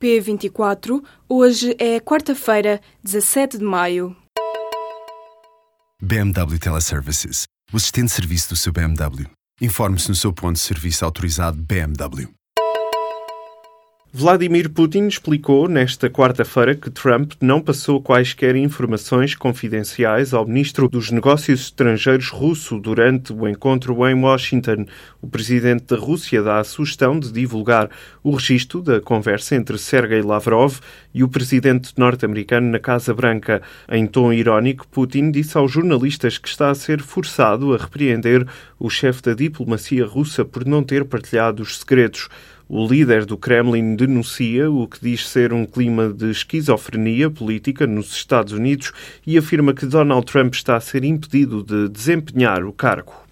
P24. Hoje é quarta-feira, 17 de maio. BMW Teleservices, o assistente de serviço do seu BMW. Informe-se no seu ponto de serviço autorizado BMW. Vladimir Putin explicou nesta quarta-feira que Trump não passou quaisquer informações confidenciais ao ministro dos Negócios Estrangeiros russo durante o encontro em Washington. O presidente da Rússia dá a sugestão de divulgar o registro da conversa entre Sergei Lavrov e o presidente norte-americano na Casa Branca. Em tom irónico, Putin disse aos jornalistas que está a ser forçado a repreender o chefe da diplomacia russa por não ter partilhado os segredos. O líder do Kremlin denuncia o que diz ser um clima de esquizofrenia política nos Estados Unidos e afirma que Donald Trump está a ser impedido de desempenhar o cargo.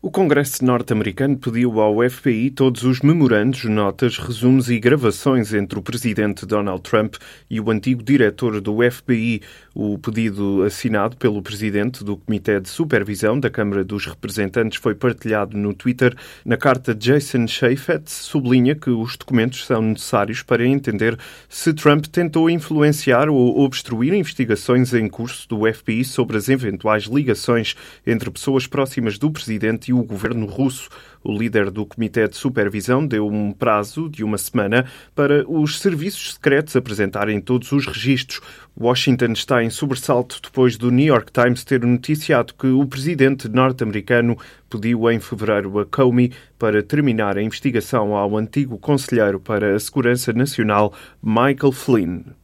O Congresso norte-americano pediu ao FBI todos os memorandos, notas, resumos e gravações entre o presidente Donald Trump e o antigo diretor do FBI. O pedido assinado pelo presidente do Comitê de Supervisão da Câmara dos Representantes foi partilhado no Twitter. Na carta, Jason Chaffetz sublinha que os documentos são necessários para entender se Trump tentou influenciar ou obstruir investigações em curso do FBI sobre as eventuais ligações entre pessoas próximas do presidente e o governo russo. O líder do Comitê de Supervisão deu um prazo de uma semana para os serviços secretos apresentarem todos os registros. Washington está em sobressalto depois do New York Times ter noticiado que o presidente norte-americano pediu em fevereiro a Comey para terminar a investigação ao antigo conselheiro para a Segurança Nacional, Michael Flynn.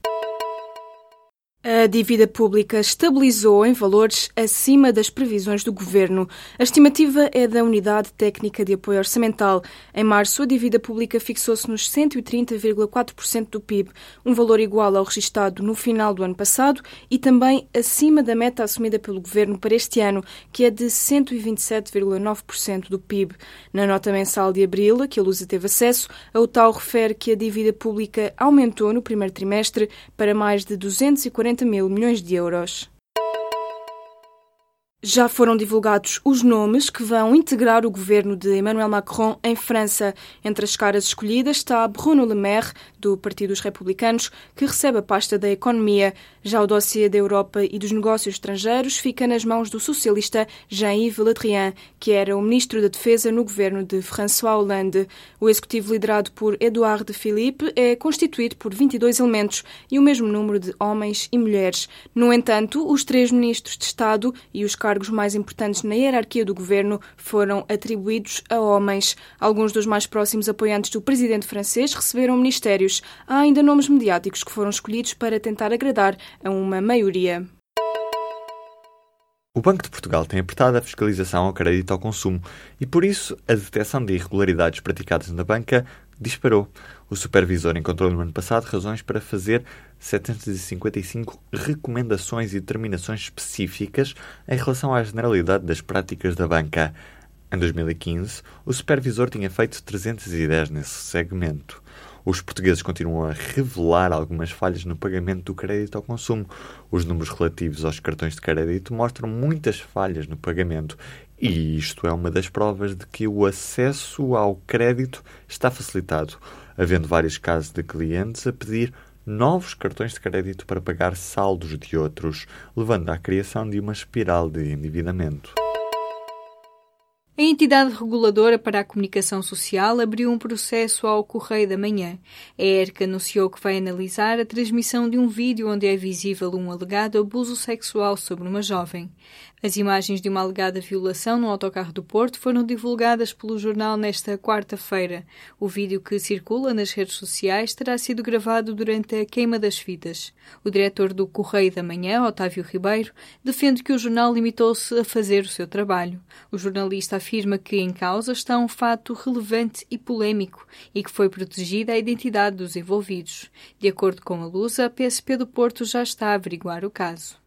A dívida pública estabilizou em valores acima das previsões do governo. A estimativa é da Unidade Técnica de Apoio Orçamental. Em março, a dívida pública fixou-se nos 130,4% do PIB, um valor igual ao registado no final do ano passado e também acima da meta assumida pelo governo para este ano, que é de 127,9% do PIB. Na nota mensal de abril, a que a Lusa teve acesso, a UTAU refere que a dívida pública aumentou no primeiro trimestre para mais de 240 mil milhões de euros. Já foram divulgados os nomes que vão integrar o governo de Emmanuel Macron em França. Entre as caras escolhidas está Bruno Le Maire, do Partido dos Republicanos, que recebe a pasta da Economia. Já o dossiê da Europa e dos Negócios Estrangeiros fica nas mãos do socialista Jean-Yves Le Drian, que era o ministro da Defesa no governo de François Hollande. O executivo liderado por Edouard Philippe é constituído por 22 elementos e o mesmo número de homens e mulheres. No entanto, os três ministros de Estado e os cargos mais importantes na hierarquia do governo foram atribuídos a homens. Alguns dos mais próximos apoiantes do presidente francês receberam ministérios. Há ainda nomes mediáticos que foram escolhidos para tentar agradar a uma maioria. O Banco de Portugal tem apertado a fiscalização ao crédito ao consumo e, por isso, a detecção de irregularidades praticadas na banca disparou. O supervisor encontrou no ano passado razões para fazer 755 recomendações e determinações específicas em relação à generalidade das práticas da banca. Em 2015, o supervisor tinha feito 310 nesse segmento. Os portugueses continuam a revelar algumas falhas no pagamento do crédito ao consumo. Os números relativos aos cartões de crédito mostram muitas falhas no pagamento, e isto é uma das provas de que o acesso ao crédito está facilitado, havendo vários casos de clientes a pedir novos cartões de crédito para pagar saldos de outros, levando à criação de uma espiral de endividamento. A entidade reguladora para a comunicação social abriu um processo ao Correio da Manhã. A ERC anunciou que vai analisar a transmissão de um vídeo onde é visível um alegado abuso sexual sobre uma jovem. As imagens de uma alegada violação no autocarro do Porto foram divulgadas pelo jornal nesta quarta-feira. O vídeo que circula nas redes sociais terá sido gravado durante a queima das fitas. O diretor do Correio da Manhã, Otávio Ribeiro, defende que o jornal limitou-se a fazer o seu trabalho. O jornalista afirma que em causa está um fato relevante e polémico e que foi protegida a identidade dos envolvidos. De acordo com a Lusa, a PSP do Porto já está a averiguar o caso.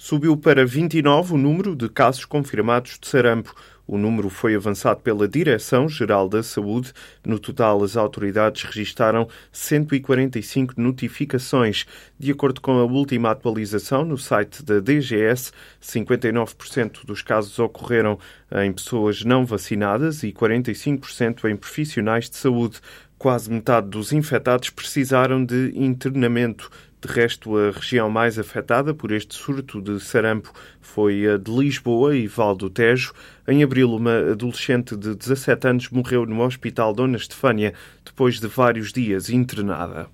Subiu para 29 o número de casos confirmados de sarampo. O número foi avançado pela Direção-Geral da Saúde. No total, as autoridades registaram 145 notificações. De acordo com a última atualização no site da DGS, 59% dos casos ocorreram em pessoas não vacinadas e 45% em profissionais de saúde. Quase metade dos infectados precisaram de internamento. De resto, a região mais afetada por este surto de sarampo foi a de Lisboa e Val do Tejo. Em abril, uma adolescente de 17 anos morreu no Hospital Dona Estefânia depois de vários dias internada.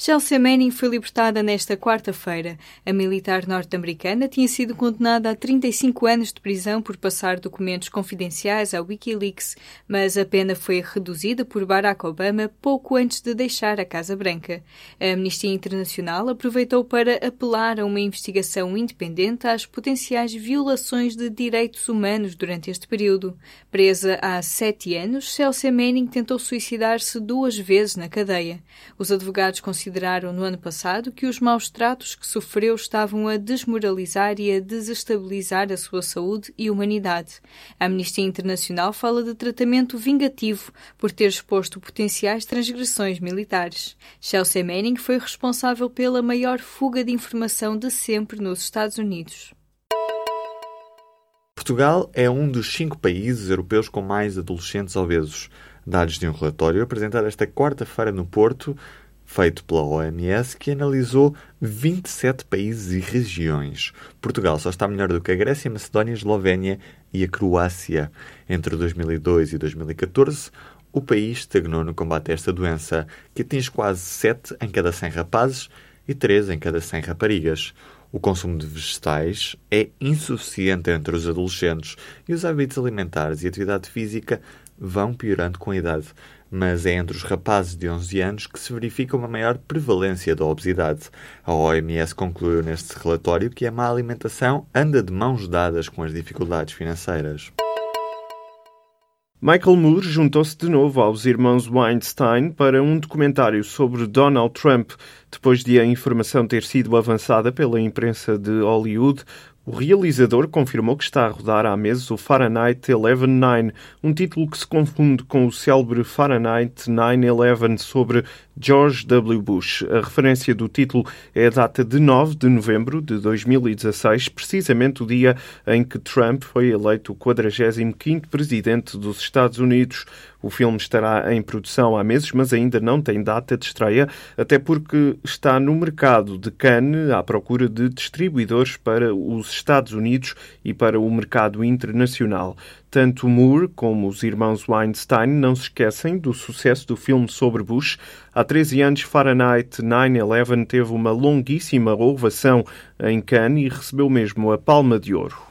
Chelsea Manning foi libertada nesta quarta-feira. A militar norte-americana tinha sido condenada a 35 anos de prisão por passar documentos confidenciais à Wikileaks, mas a pena foi reduzida por Barack Obama pouco antes de deixar a Casa Branca. A Amnistia Internacional aproveitou para apelar a uma investigação independente às potenciais violações de direitos humanos durante este período. Presa há sete anos, Chelsea Manning tentou suicidar-se duas vezes na cadeia. Os advogados consideraram consideraram no ano passado que os maus tratos que sofreu estavam a desmoralizar e a desestabilizar a sua saúde e humanidade. A Amnistia Internacional fala de tratamento vingativo por ter exposto potenciais transgressões militares. Chelsea Manning foi responsável pela maior fuga de informação de sempre nos Estados Unidos. Portugal é um dos cinco países europeus com mais adolescentes obesos. Dados de um relatório apresentado esta quarta-feira no Porto feito pela OMS, que analisou 27 países e regiões. Portugal só está melhor do que a Grécia, a Macedónia, a Eslovénia e a Croácia. Entre 2002 e 2014, o país estagnou no combate a esta doença, que atinge quase 7 em cada 100 rapazes e 3 em cada 100 raparigas. O consumo de vegetais é insuficiente entre os adolescentes e os hábitos alimentares e atividade física vão piorando com a idade mas é entre os rapazes de 11 anos que se verifica uma maior prevalência da obesidade. A OMS concluiu neste relatório que a má alimentação anda de mãos dadas com as dificuldades financeiras. Michael Moore juntou-se de novo aos irmãos Weinstein para um documentário sobre Donald Trump. Depois de a informação ter sido avançada pela imprensa de Hollywood, o realizador confirmou que está a rodar há meses o Fahrenheit 11.9, um título que se confunde com o célebre Fahrenheit 9.11 sobre George W. Bush. A referência do título é a data de 9 de novembro de 2016, precisamente o dia em que Trump foi eleito o 45º presidente dos Estados Unidos. O filme estará em produção há meses, mas ainda não tem data de estreia, até porque está no mercado de Cannes à procura de distribuidores para os Estados Unidos e para o mercado internacional. Tanto Moore como os irmãos Weinstein não se esquecem do sucesso do filme sobre Bush. Há 13 anos, Fahrenheit 9-11 teve uma longuíssima ovação em Cannes e recebeu mesmo a Palma de Ouro.